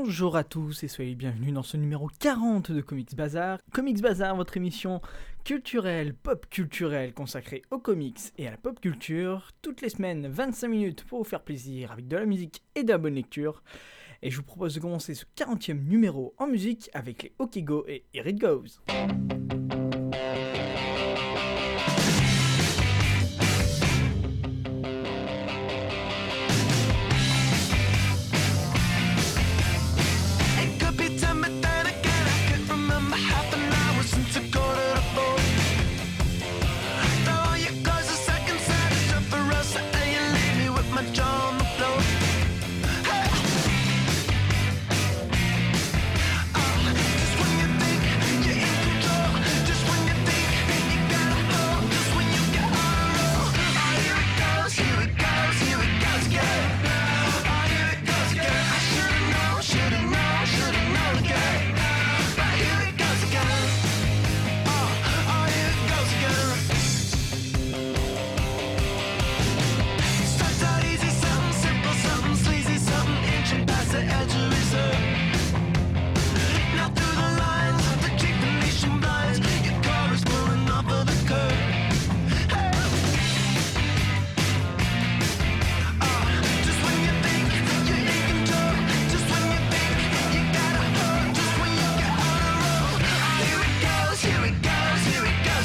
Bonjour à tous et soyez bienvenus dans ce numéro 40 de Comics Bazar. Comics Bazar, votre émission culturelle, pop culturelle consacrée aux comics et à la pop culture. Toutes les semaines, 25 minutes pour vous faire plaisir avec de la musique et de la bonne lecture. Et je vous propose de commencer ce 40e numéro en musique avec les Okigo et Here It Goes.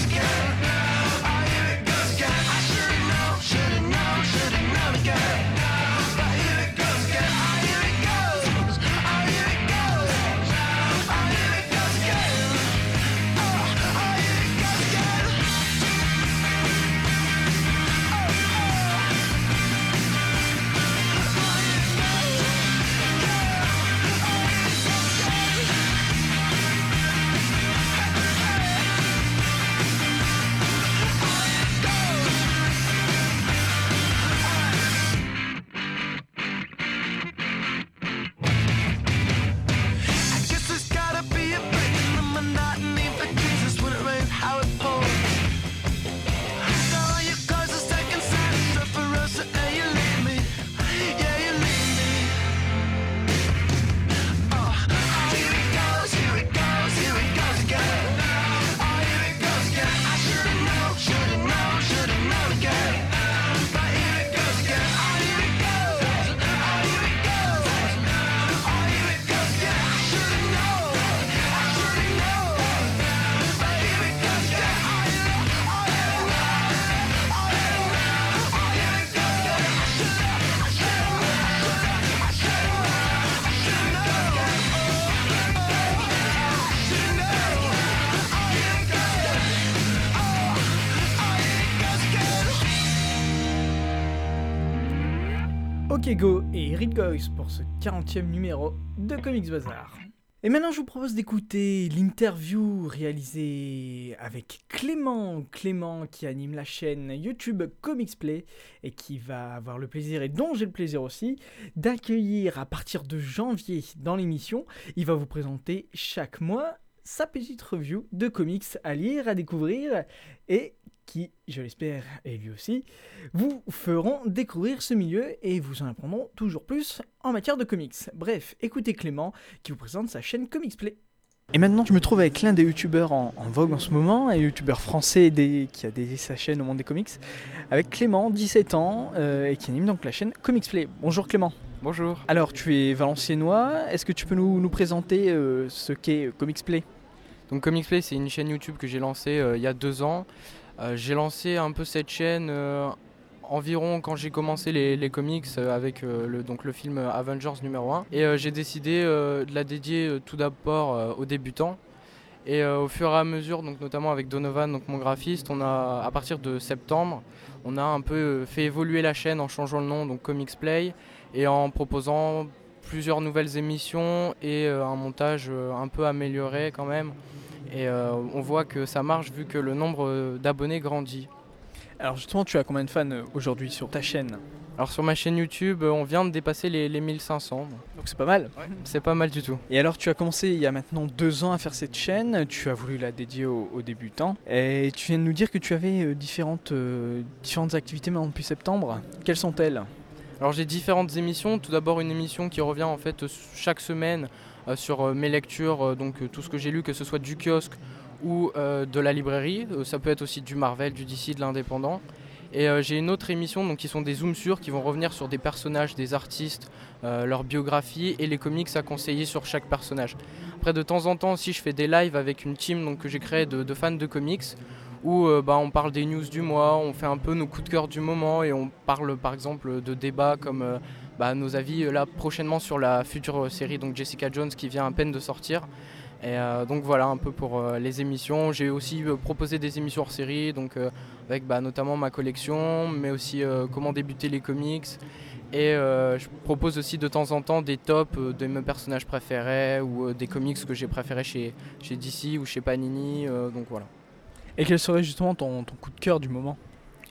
Here it et Goes pour ce 40e numéro de Comics Bazar. Et maintenant je vous propose d'écouter l'interview réalisée avec Clément, Clément qui anime la chaîne YouTube Comics Play et qui va avoir le plaisir, et dont j'ai le plaisir aussi, d'accueillir à partir de janvier dans l'émission. Il va vous présenter chaque mois sa petite review de comics à lire, à découvrir et qui, je l'espère, et lui aussi, vous feront découvrir ce milieu et vous en apprendront toujours plus en matière de comics. Bref, écoutez Clément qui vous présente sa chaîne Comics Play. Et maintenant, je me trouve avec l'un des youtubeurs en, en vogue en ce moment, un youtubeur français des- qui a dédié sa chaîne au monde des comics, avec Clément, 17 ans, euh, et qui anime donc la chaîne Comics Play. Bonjour Clément. Bonjour. Alors, tu es valenciennois, est-ce que tu peux nous, nous présenter euh, ce qu'est euh, Comics Play? Donc Comics Play, c'est une chaîne YouTube que j'ai lancée euh, il y a deux ans. Euh, j'ai lancé un peu cette chaîne euh, environ quand j'ai commencé les, comics euh, avec le, donc le film Avengers numéro 1. Et j'ai décidé de la dédier tout d'abord aux débutants. Et au fur et à mesure, donc notamment avec Donovan, donc mon graphiste, on a à partir de septembre, on a un peu fait évoluer la chaîne en changeant le nom, donc Comics Play, et en proposant plusieurs nouvelles émissions et un montage un peu amélioré quand même. Et euh, on voit que ça marche vu que le nombre euh, d'abonnés grandit. Alors justement, tu as combien de fans euh, aujourd'hui sur ta chaîne? Alors sur ma chaîne YouTube, on vient de dépasser les, les 1500. Donc c'est pas mal. C'est pas mal du tout. Et alors tu as commencé il y a maintenant deux ans à faire cette chaîne, tu as voulu la dédier aux, aux débutants, et tu viens de nous dire que tu avais différentes, euh, différentes activités maintenant depuis septembre. Quelles sont-elles? Alors j'ai différentes émissions. Tout d'abord une émission qui revient en fait chaque semaine sur euh, mes lectures, euh, donc euh, tout ce que j'ai lu, que ce soit du kiosque ou euh, de la librairie. Euh, ça peut être aussi du Marvel, du DC, de l'indépendant. Et euh, j'ai une autre émission donc, qui sont des zooms sur qui vont revenir sur des personnages, des artistes, euh, leur biographie et les comics à conseiller sur chaque personnage. Après de temps en temps aussi je fais des lives avec une team donc, que j'ai créée de, fans de comics où euh, bah, on parle des news du mois, on fait un peu nos coups de cœur du moment et on parle par exemple de débats comme euh, bah, nos avis euh, là prochainement sur la future série donc Jessica Jones qui vient à peine de sortir. Et euh, donc voilà un peu pour euh, les émissions. J'ai aussi euh, proposé des émissions hors série, donc euh, avec bah, notamment ma collection, mais aussi euh, comment débuter les comics. Et euh, je propose aussi de temps en temps des tops euh, de mes personnages préférés ou euh, des comics que j'ai préférés chez, chez DC ou chez Panini. euh, donc voilà. Et quel serait justement ton coup de cœur du moment?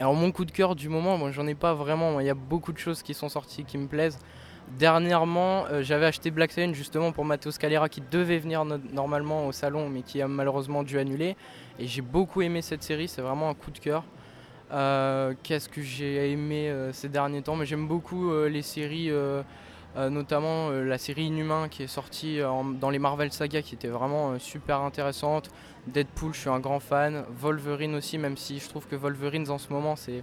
Alors mon coup de cœur du moment, moi j'en ai pas vraiment. Il y a beaucoup de choses qui sont sorties qui me plaisent. Dernièrement, euh, j'avais acheté Black Science justement pour Matteo Scalera qui devait venir no- normalement au salon mais qui a malheureusement dû annuler. Et j'ai beaucoup aimé cette série, c'est vraiment un coup de cœur. Euh, Qu'est-ce que j'ai aimé euh, ces derniers temps? Mais j'aime beaucoup les séries, notamment euh, la série Inhumain qui est sortie en- dans les Marvel Saga qui était vraiment euh, super intéressante. Deadpool, je suis un grand fan. Wolverine aussi, même si je trouve que Wolverine en ce moment c'est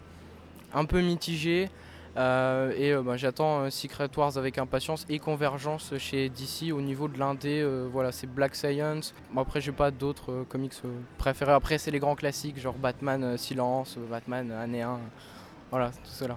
un peu mitigé. Euh, et euh, bah, j'attends euh, Secret Wars avec impatience et Convergence chez DC au niveau de l'indé. euh, voilà, c'est Black Science. Bon, après, j'ai pas d'autres euh, comics euh, préférés. Après, c'est les grands classiques, genre Batman euh, Silence, euh, Batman euh, Année 1. Voilà, tout cela.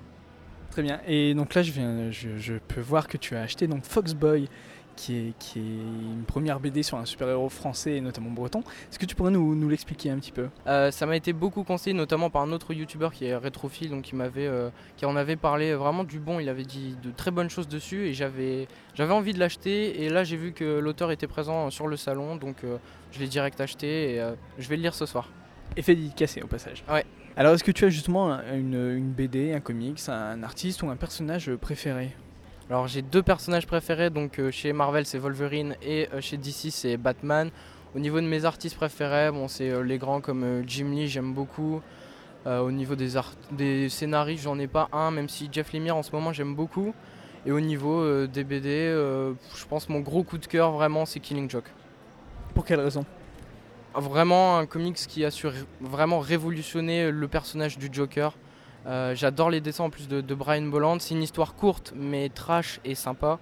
Très bien. Et donc là, je, viens, je, je peux voir que tu as acheté donc Foxboy, qui est, qui est une première BD sur un super-héros français et notamment breton. Est-ce que tu pourrais nous, nous l'expliquer un petit peu? Euh, ça m'a été beaucoup conseillé, notamment par un autre youtubeur qui est rétrophile, donc qui m'avait, euh, qui en avait parlé vraiment du bon. Il avait dit de très bonnes choses dessus et j'avais, j'avais envie de l'acheter. Et là, j'ai vu que l'auteur était présent sur le salon, donc euh, je l'ai direct acheté et je vais le lire ce soir. Effet dédicacé au passage. Ouais. Alors, est-ce que tu as justement un- une, une BD, un comics, un artiste ou un personnage préféré? Alors j'ai deux personnages préférés, donc euh, chez Marvel c'est Wolverine et euh, chez DC c'est Batman. Au niveau de mes artistes préférés, bon, c'est euh, les grands comme Jim Lee, j'aime beaucoup. Au niveau des, scénaristes, j'en ai pas un, même si Jeff Lemire en ce moment j'aime beaucoup. Et au niveau des BD, je pense mon gros coup de cœur vraiment c'est Killing Joke. Pour quelle raison? Vraiment un comics qui a su vraiment révolutionner le personnage du Joker. Euh, J'adore les dessins en plus de, Brian Bolland. C'est une histoire courte mais trash et sympa.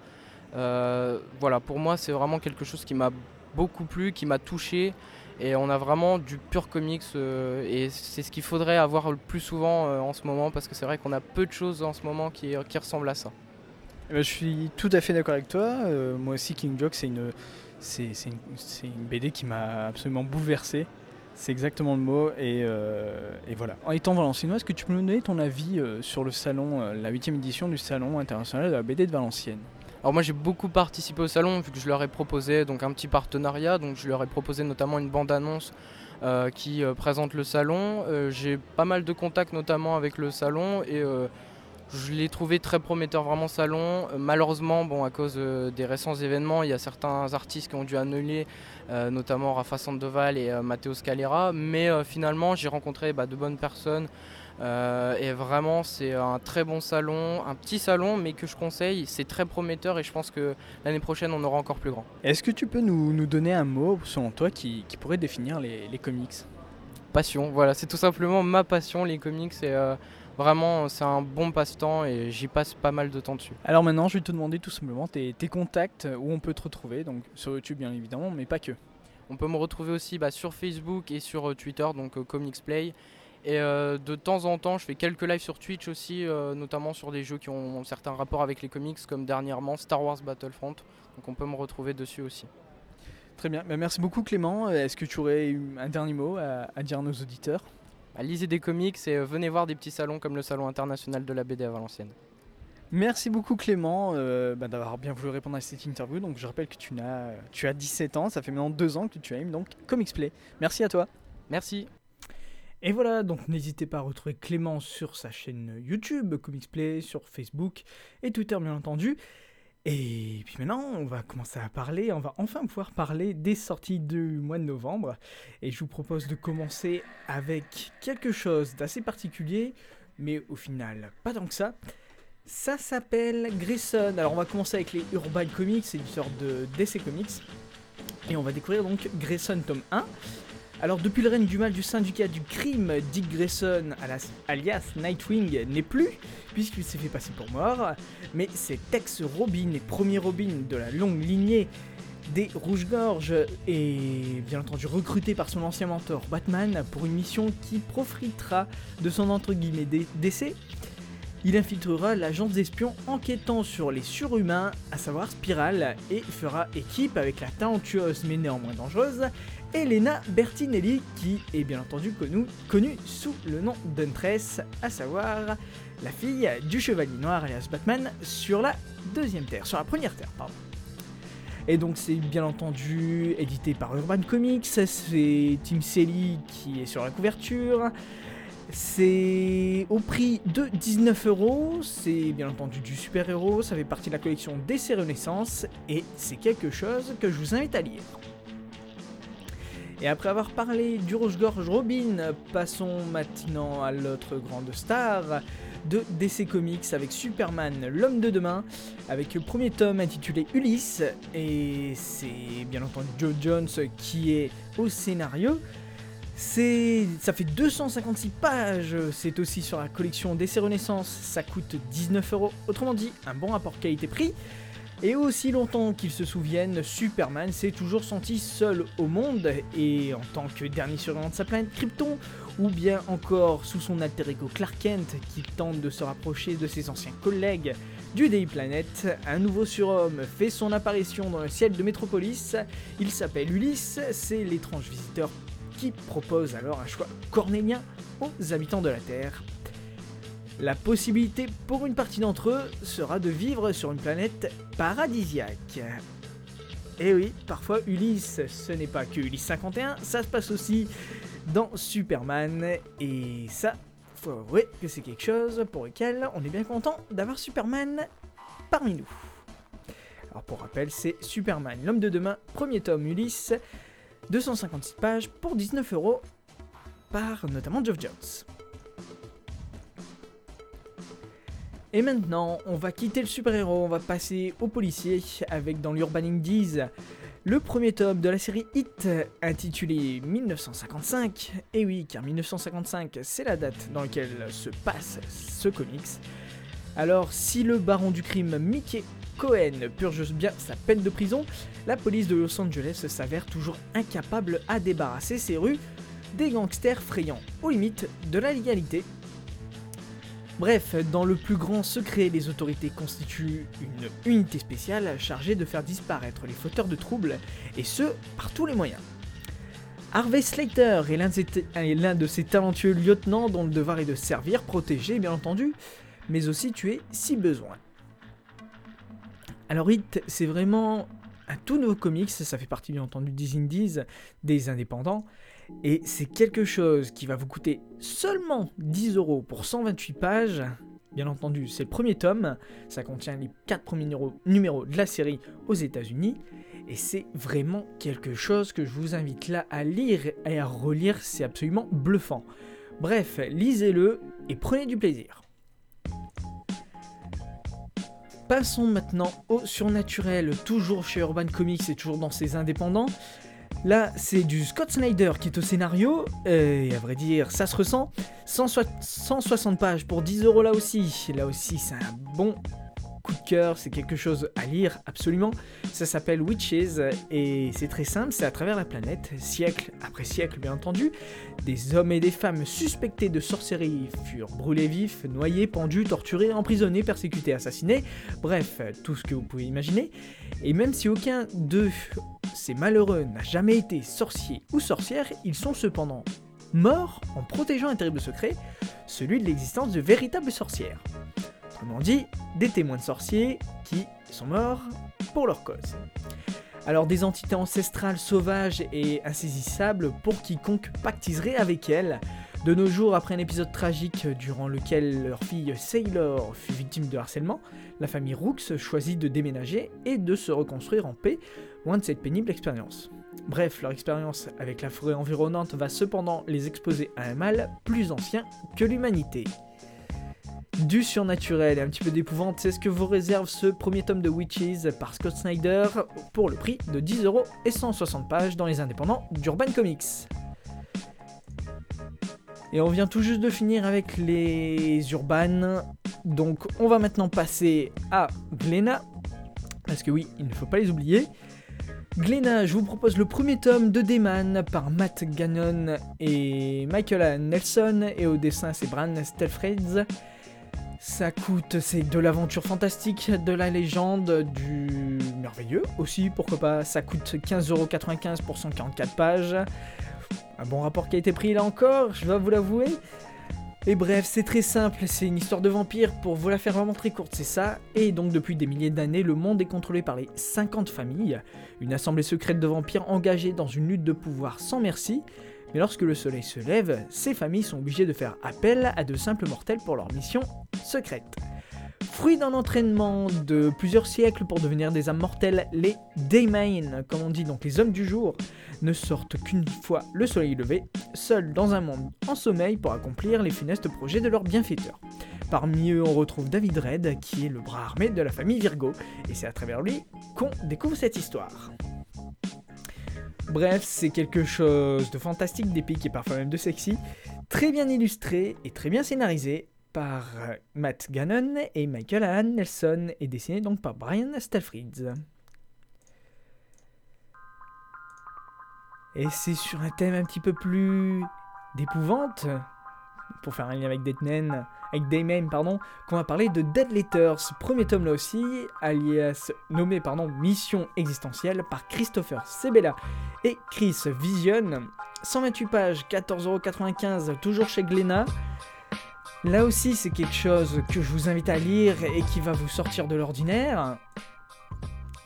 Euh, voilà, pour moi c'est vraiment quelque chose qui m'a beaucoup plu, qui m'a touché. Et on a vraiment du pur comics euh, et c'est ce qu'il faudrait avoir le plus souvent en ce moment parce que c'est vrai qu'on a peu de choses en ce moment qui, qui ressemblent à ça. Eh ben, Je suis tout à fait d'accord avec toi. Moi aussi, King Joke, c'est une, c'est, une, BD qui m'a absolument bouleversé. C'est exactement le mot. Et, euh, et voilà. En étant valenciennois, est-ce que tu peux nous donner ton avis euh, sur le salon, euh, la 8 édition du Salon international de la BD de Valenciennes? Alors moi j'ai beaucoup participé au salon vu que je leur ai proposé donc un petit partenariat, donc je leur ai proposé notamment une bande-annonce euh, qui présente le salon. J'ai pas mal de contacts notamment avec le salon et je l'ai trouvé très prometteur vraiment salon. Euh, malheureusement bon à cause euh, des récents événements il y a certains artistes qui ont dû annuler euh, notamment Rafa Sandoval et euh, Matteo Scalera mais euh, finalement j'ai rencontré bah, de bonnes personnes et vraiment, c'est un très bon salon, un petit salon, mais que je conseille. C'est très prometteur et je pense que l'année prochaine, on aura encore plus grand. Est-ce que tu peux nous, nous donner un mot, selon toi, qui, qui pourrait définir les, les comics? Passion, voilà, c'est tout simplement ma passion, les comics. Et vraiment, c'est un bon passe-temps et j'y passe pas mal de temps dessus. Alors maintenant, je vais te demander tout simplement tes, tes contacts, où on peut te retrouver. Donc sur YouTube, bien évidemment, mais pas que. On peut me retrouver aussi bah, sur Facebook et sur euh, Twitter, donc euh, Comics Play. Et euh, de temps en temps, je fais quelques lives sur Twitch aussi, euh, notamment sur des jeux qui ont certains rapports avec les comics, comme dernièrement Star Wars Battlefront. Donc on peut me retrouver dessus aussi. Très bien, Bah, merci beaucoup Clément. Est-ce que tu aurais un dernier mot à, à dire à nos auditeurs? Bah, lisez des comics et euh, venez voir des petits salons comme le Salon international de la BD à Valenciennes. Merci beaucoup Clément euh, bah, d'avoir bien voulu répondre à cette interview. Donc je rappelle que tu, n'as, tu as 17 ans, ça fait maintenant 2 ans que tu aimes donc Comics Play. Merci à toi. Merci. Et voilà, donc n'hésitez pas à retrouver Clément sur sa chaîne YouTube, Comics Play, sur Facebook et Twitter bien entendu. Et puis maintenant, on va commencer à parler, on va enfin pouvoir parler des sorties du mois de novembre. Et je vous propose de commencer avec quelque chose d'assez particulier, mais au final, pas tant que ça. Ça s'appelle Grayson. Alors on va commencer avec les Urban Comics, éditeur de DC Comics. Et on va découvrir donc Grayson tome 1. Alors depuis le règne du mal du syndicat du crime, Dick Grayson, alias, Nightwing, n'est plus, puisqu'il s'est fait passer pour mort. Mais c'est ex Robin et premier Robin de la longue lignée des Rouges-Gorges est bien entendu recruté par son ancien mentor Batman pour une mission qui profitera de son entre guillemets dé- décès. Il infiltrera l'agence d'espions enquêtant sur les surhumains, à savoir Spiral, et fera équipe avec la talentueuse mais néanmoins dangereuse Elena Bertinelli, qui est bien entendu connue, sous le nom d'Huntress, à savoir la fille du Chevalier Noir alias Batman sur la deuxième Terre, sur la première Terre, pardon. Et donc c'est bien entendu édité par Urban Comics, c'est Tim Selly qui est sur la couverture. C'est au prix de 19 euros, c'est bien entendu du super-héros, ça fait partie de la collection DC Renaissance et c'est quelque chose que je vous invite à lire. Et après avoir parlé du Rouge-Gorge Robin, passons maintenant à l'autre grande star de DC Comics avec Superman, l'homme de demain, avec le premier tome intitulé Ulysse, et c'est bien entendu Joe Jones qui est au scénario. C'est, ça fait 256 pages, c'est aussi sur la collection DC Renaissance, ça coûte 19 euros, autrement dit un bon rapport qualité-prix. Et aussi longtemps qu'ils se souviennent, Superman s'est toujours senti seul au monde et en tant que dernier survivant de sa planète Krypton, ou bien encore sous son alter ego Clark Kent qui tente de se rapprocher de ses anciens collègues du Daily Planet, un nouveau surhomme fait son apparition dans le ciel de Métropolis. Il s'appelle Ulysse, c'est l'étrange visiteur qui propose alors un choix cornélien aux habitants de la Terre. La possibilité pour une partie d'entre eux sera de vivre sur une planète paradisiaque. Et oui, parfois Ulysse, ce n'est pas que Ulysse 51, ça se passe aussi dans Superman. Et ça, faut avouer que c'est quelque chose pour lequel on est bien content d'avoir Superman parmi nous. Alors pour rappel, c'est Superman, l'homme de demain, premier tome Ulysse, 256 pages pour 19 euros par notamment Geoff Jones. Et maintenant, on va quitter le super-héros, on va passer au policier avec dans l'Urban Indies le premier tome de la série Hit intitulé 1955. Et oui, car 1955 c'est la date dans laquelle se passe ce comics. Alors, si le baron du crime Mickey Cohen purge bien sa peine de prison, la police de Los Angeles s'avère toujours incapable à débarrasser ses rues des gangsters frayants aux limites de la légalité. Bref, dans le plus grand secret, les autorités constituent une unité spéciale chargée de faire disparaître les fauteurs de troubles, et ce, par tous les moyens. Harvey Slater est l'un de, ces talentueux lieutenants dont le devoir est de servir, protéger bien entendu, mais aussi tuer si besoin. Alors Hit, c'est vraiment un tout nouveau comics, ça fait partie bien entendu des indies, des indépendants, et c'est quelque chose qui va vous coûter seulement 10 euros pour 128 pages. Bien entendu, c'est le premier tome, ça contient les 4 premiers numéros, de la série aux États-Unis, et c'est vraiment quelque chose que je vous invite là à lire et à relire, c'est absolument bluffant. Bref, lisez-le et prenez du plaisir. Passons maintenant au surnaturel, toujours chez Urban Comics et toujours dans ses indépendants. Là, c'est du Scott Snyder qui est au scénario, euh, et à vrai dire, ça se ressent. 160 160 pages pour 10 euros là aussi. Là aussi, c'est un bon coup de cœur, c'est quelque chose à lire absolument. Ça s'appelle Witches et c'est très simple, c'est à travers la planète, siècle après siècle bien entendu. Des hommes et des femmes suspectés de sorcellerie furent brûlés vifs, noyés, pendus, torturés, emprisonnés, persécutés, assassinés, bref, tout ce que vous pouvez imaginer. Et même si aucun d'eux, ces malheureux, n'a jamais été sorcier ou sorcière, ils sont cependant morts en protégeant un terrible secret, celui de l'existence de véritables sorcières. Autrement dit, des témoins de sorciers qui sont morts pour leur cause. Alors des entités ancestrales sauvages et insaisissables pour quiconque pactiserait avec elles. De nos jours, après un épisode tragique durant lequel leur fille Sailor fut victime de harcèlement, la famille Rooks choisit de déménager et de se reconstruire en paix, loin de cette pénible expérience. Bref, leur expérience avec la forêt environnante va cependant les exposer à un mal plus ancien que l'humanité. Du surnaturel et un petit peu d'épouvante, c'est ce que vous réserve ce premier tome de Witches par Scott Snyder pour le prix de 10 euros et 160 pages dans les indépendants d'Urban Comics. Et on vient tout juste de finir avec les Urban, donc on va maintenant passer à Glenna, parce que oui, il ne faut pas les oublier. Glenna, je vous propose le premier tome de Dayman par Matt Gannon et Michael. Nelson, et au dessin c'est Bran Stelfreds. Ça coûte, c'est de l'aventure fantastique, de la légende, du merveilleux aussi, pourquoi pas. Ça coûte 15,95€ pour 144 pages. Un bon rapport qui a été pris là encore, je dois vous l'avouer. Et bref, c'est très simple, c'est une histoire de vampire, pour vous la faire vraiment très courte, c'est ça. Et donc depuis des milliers d'années, le monde est contrôlé par les 50 familles, une assemblée secrète de vampires engagés dans une lutte de pouvoir sans merci. Mais lorsque le soleil se lève, ces familles sont obligées de faire appel à de simples mortels pour leur mission secrète. Fruit d'un entraînement de plusieurs siècles pour devenir des âmes mortelles, les Daymane, comme on dit donc les hommes du jour, ne sortent qu'une fois le soleil levé, seuls dans un monde en sommeil pour accomplir les funestes projets de leurs bienfaiteurs. Parmi eux, on retrouve David Red, qui est le bras armé de la famille Virgo, et c'est à travers lui qu'on découvre cette histoire. Bref, c'est quelque chose de fantastique, d'épique et parfois même de sexy, très bien illustré et très bien scénarisé par Matt Gannon et Michael Allan Nelson et dessiné donc par Brian Stelfrieds. Et c'est sur un thème un petit peu plus d'épouvante, pour faire un lien avec Deadman, avec Dayman, pardon, qu'on va parler de Dead Letters, premier tome là aussi, alias nommé pardon Mission existentielle par Christopher Sebela et Chris Vision. 128 pages, 14,95€, toujours chez Glénat. Là aussi, c'est quelque chose que je vous invite à lire et qui va vous sortir de l'ordinaire.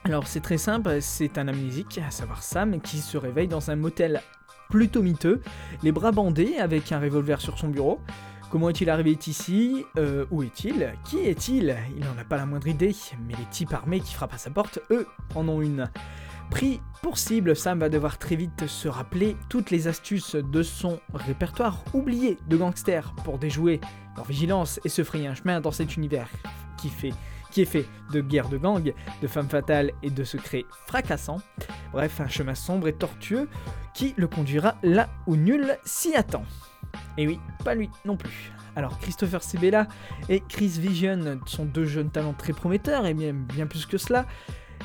Alors, c'est très simple, c'est un amnésique, à savoir Sam, qui se réveille dans un motel plutôt miteux, les bras bandés, avec un revolver sur son bureau. Comment est-il arrivé ici? Euh, Où est-il? Qui est-il? Il n'en a pas la moindre idée, mais les types armés qui frappent à sa porte, eux, en ont une. Pris pour cible, Sam va devoir très vite se rappeler toutes les astuces de son répertoire oublié de gangsters pour déjouer leur vigilance et se frayer un chemin dans cet univers qui, fait, qui est fait de guerres de gangs, de femmes fatales et de secrets fracassants. Bref, un chemin sombre et tortueux qui le conduira là où nul s'y attend. Et oui, pas lui non plus. Alors Christopher Sebela et Chris Vision sont deux jeunes talents très prometteurs et bien, bien plus que cela.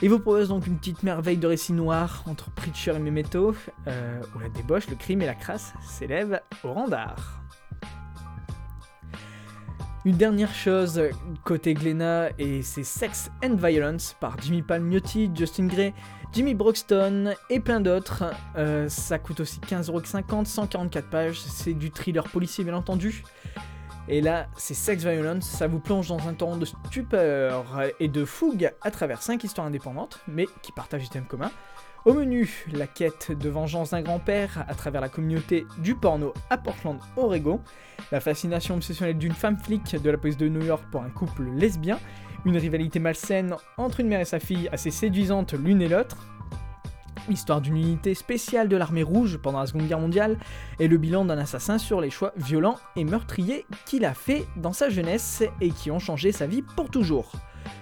Ils vous proposent donc une petite merveille de récit noir entre Preacher et Memento, euh, où la débauche, le crime et la crasse s'élèvent au rang d'art. Une dernière chose côté Glenna et c'est Sex and Violence par Jimmy Palmiotti, Justin Gray, Jimmy Broxton et plein d'autres. Euh, ça coûte aussi 15,50€, 144 pages, c'est du thriller policier bien entendu. Et là, c'est Sex Violence, ça vous plonge dans un temps de stupeur et de fougue à travers 5 histoires indépendantes, mais qui partagent des thèmes communs. Au menu, la quête de vengeance d'un grand-père à travers la communauté du porno à Portland, Oregon, la fascination obsessionnelle d'une femme flic de la police de New York pour un couple lesbien, une rivalité malsaine entre une mère et sa fille assez séduisante l'une et l'autre, l'histoire d'une unité spéciale de l'armée rouge pendant la Seconde Guerre mondiale, et le bilan d'un assassin sur les choix violents et meurtriers qu'il a fait dans sa jeunesse et qui ont changé sa vie pour toujours.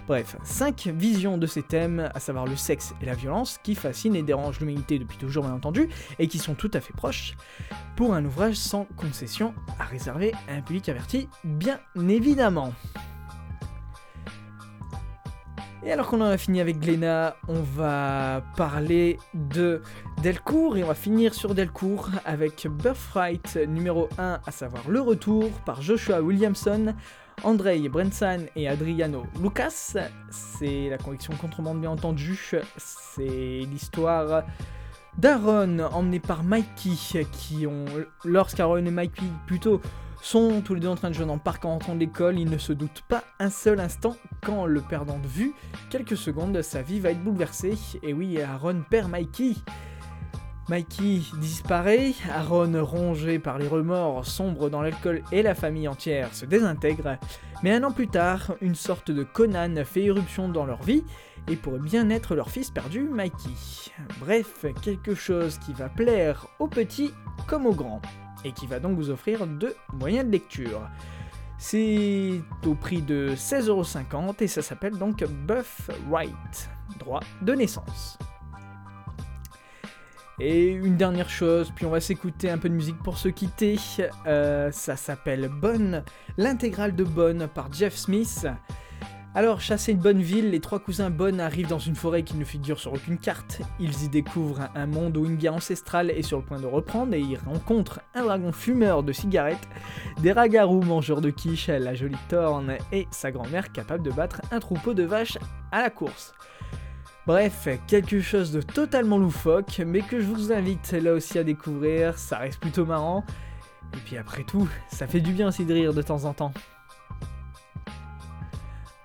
Bref, 5 visions de ces thèmes, à savoir le sexe et la violence, qui fascinent et dérangent l'humanité depuis toujours bien entendu, et qui sont tout à fait proches, pour un ouvrage sans concession à réserver à un public averti, bien évidemment. Et alors qu'on en a fini avec Glénat, on va parler de Delcourt et on va finir sur Delcourt avec Birthright numéro 1, à savoir le retour par Joshua Williamson, Andrei Brensan et Adriano Lucas. C'est la conviction contrebande bien entendu. C'est l'histoire d'Aaron emmené par Mikey qui ont lorsqu'Aaron et Mikey plutôt sont tous les deux en train de jouer dans le parc en rentrant de l'école, ils ne se doutent pas un seul instant quand le perdant de vue, quelques secondes, sa vie va être bouleversée. Et oui, Aaron perd Mikey. Mikey disparaît, Aaron, rongé par les remords, sombre dans l'alcool et la famille entière se désintègre. Mais un an plus tard, une sorte de Conan fait irruption dans leur vie et pourrait bien être leur fils perdu, Mikey. Bref, quelque chose qui va plaire aux petits comme aux grands et qui va donc vous offrir deux moyens de lecture. C'est au prix de 16,50€ et ça s'appelle donc Buff Right, droit de naissance. Et une dernière chose, puis on va s'écouter un peu de musique pour se quitter. Euh, ça s'appelle Bonne, l'intégrale de Bonne par Jeff Smith. Alors, chassés de Bonneville, les trois cousins Bonne arrivent dans une forêt qui ne figure sur aucune carte. Ils y découvrent un monde où une guerre ancestrale est sur le point de reprendre et ils rencontrent un dragon fumeur de cigarettes, des ragarous mangeurs de quiche, la jolie Torne et sa grand-mère capable de battre un troupeau de vaches à la course. Bref, quelque chose de totalement loufoque, mais que je vous invite là aussi à découvrir, ça reste plutôt marrant. Et puis après tout, ça fait du bien aussi de rire de temps en temps.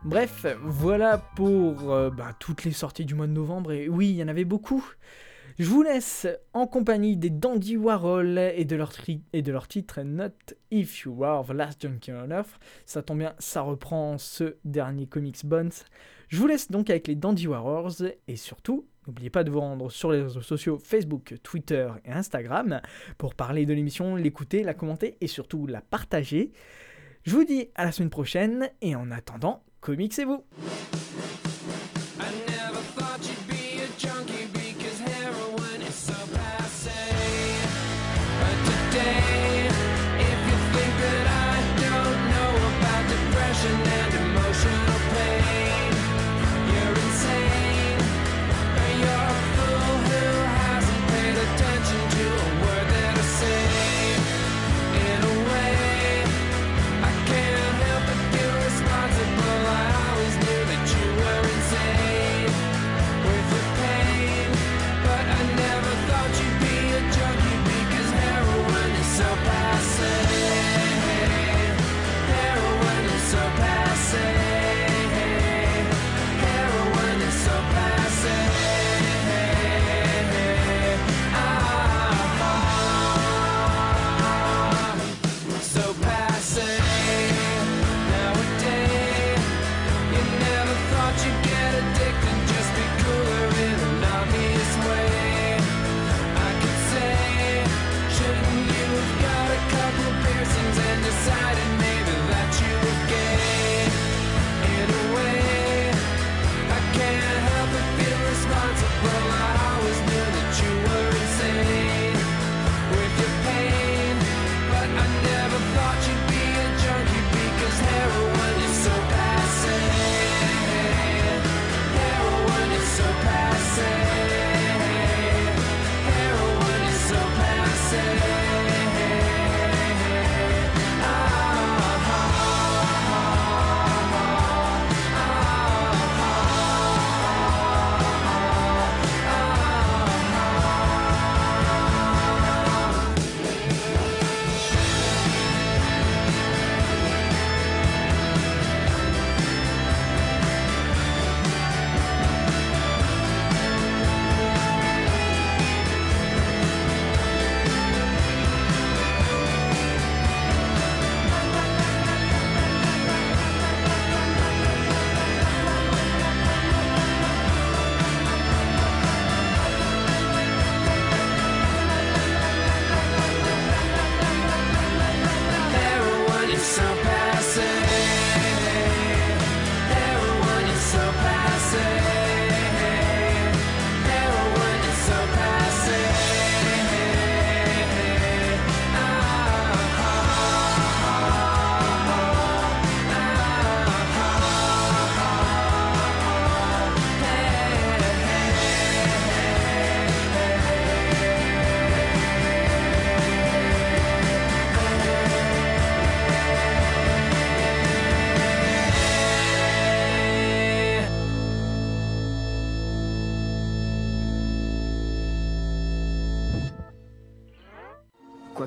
Bref, voilà pour euh, bah, toutes les sorties du mois de novembre, et oui, il y en avait beaucoup. Je vous laisse en compagnie des Dandy Warhol et de leur, tri- et titre Not If You Are the Last Junkie on Earth. Ça tombe bien, ça reprend ce dernier Comics Bones. Je vous laisse donc avec les Dandy Warriors et surtout, n'oubliez pas de vous rendre sur les réseaux sociaux Facebook, Twitter et Instagram pour parler de l'émission, l'écouter, la commenter et surtout la partager. Je vous dis à la semaine prochaine et en attendant, comics et vous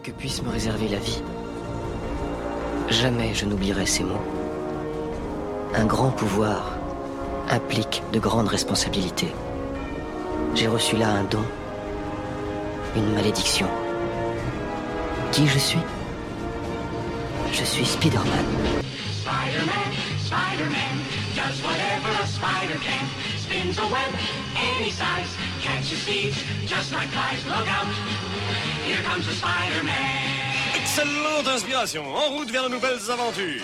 que puisse me réserver la vie, jamais je n'oublierai ces mots. Un grand pouvoir implique de grandes responsabilités. J'ai reçu là un don, une malédiction. Qui je suis? Je suis Spider-Man. Spider-Man, Spider-Man, does whatever a spider can. Spins a web any size, catches thieves just like flies. Look out, Excellente inspiration. En route vers de nouvelles aventures.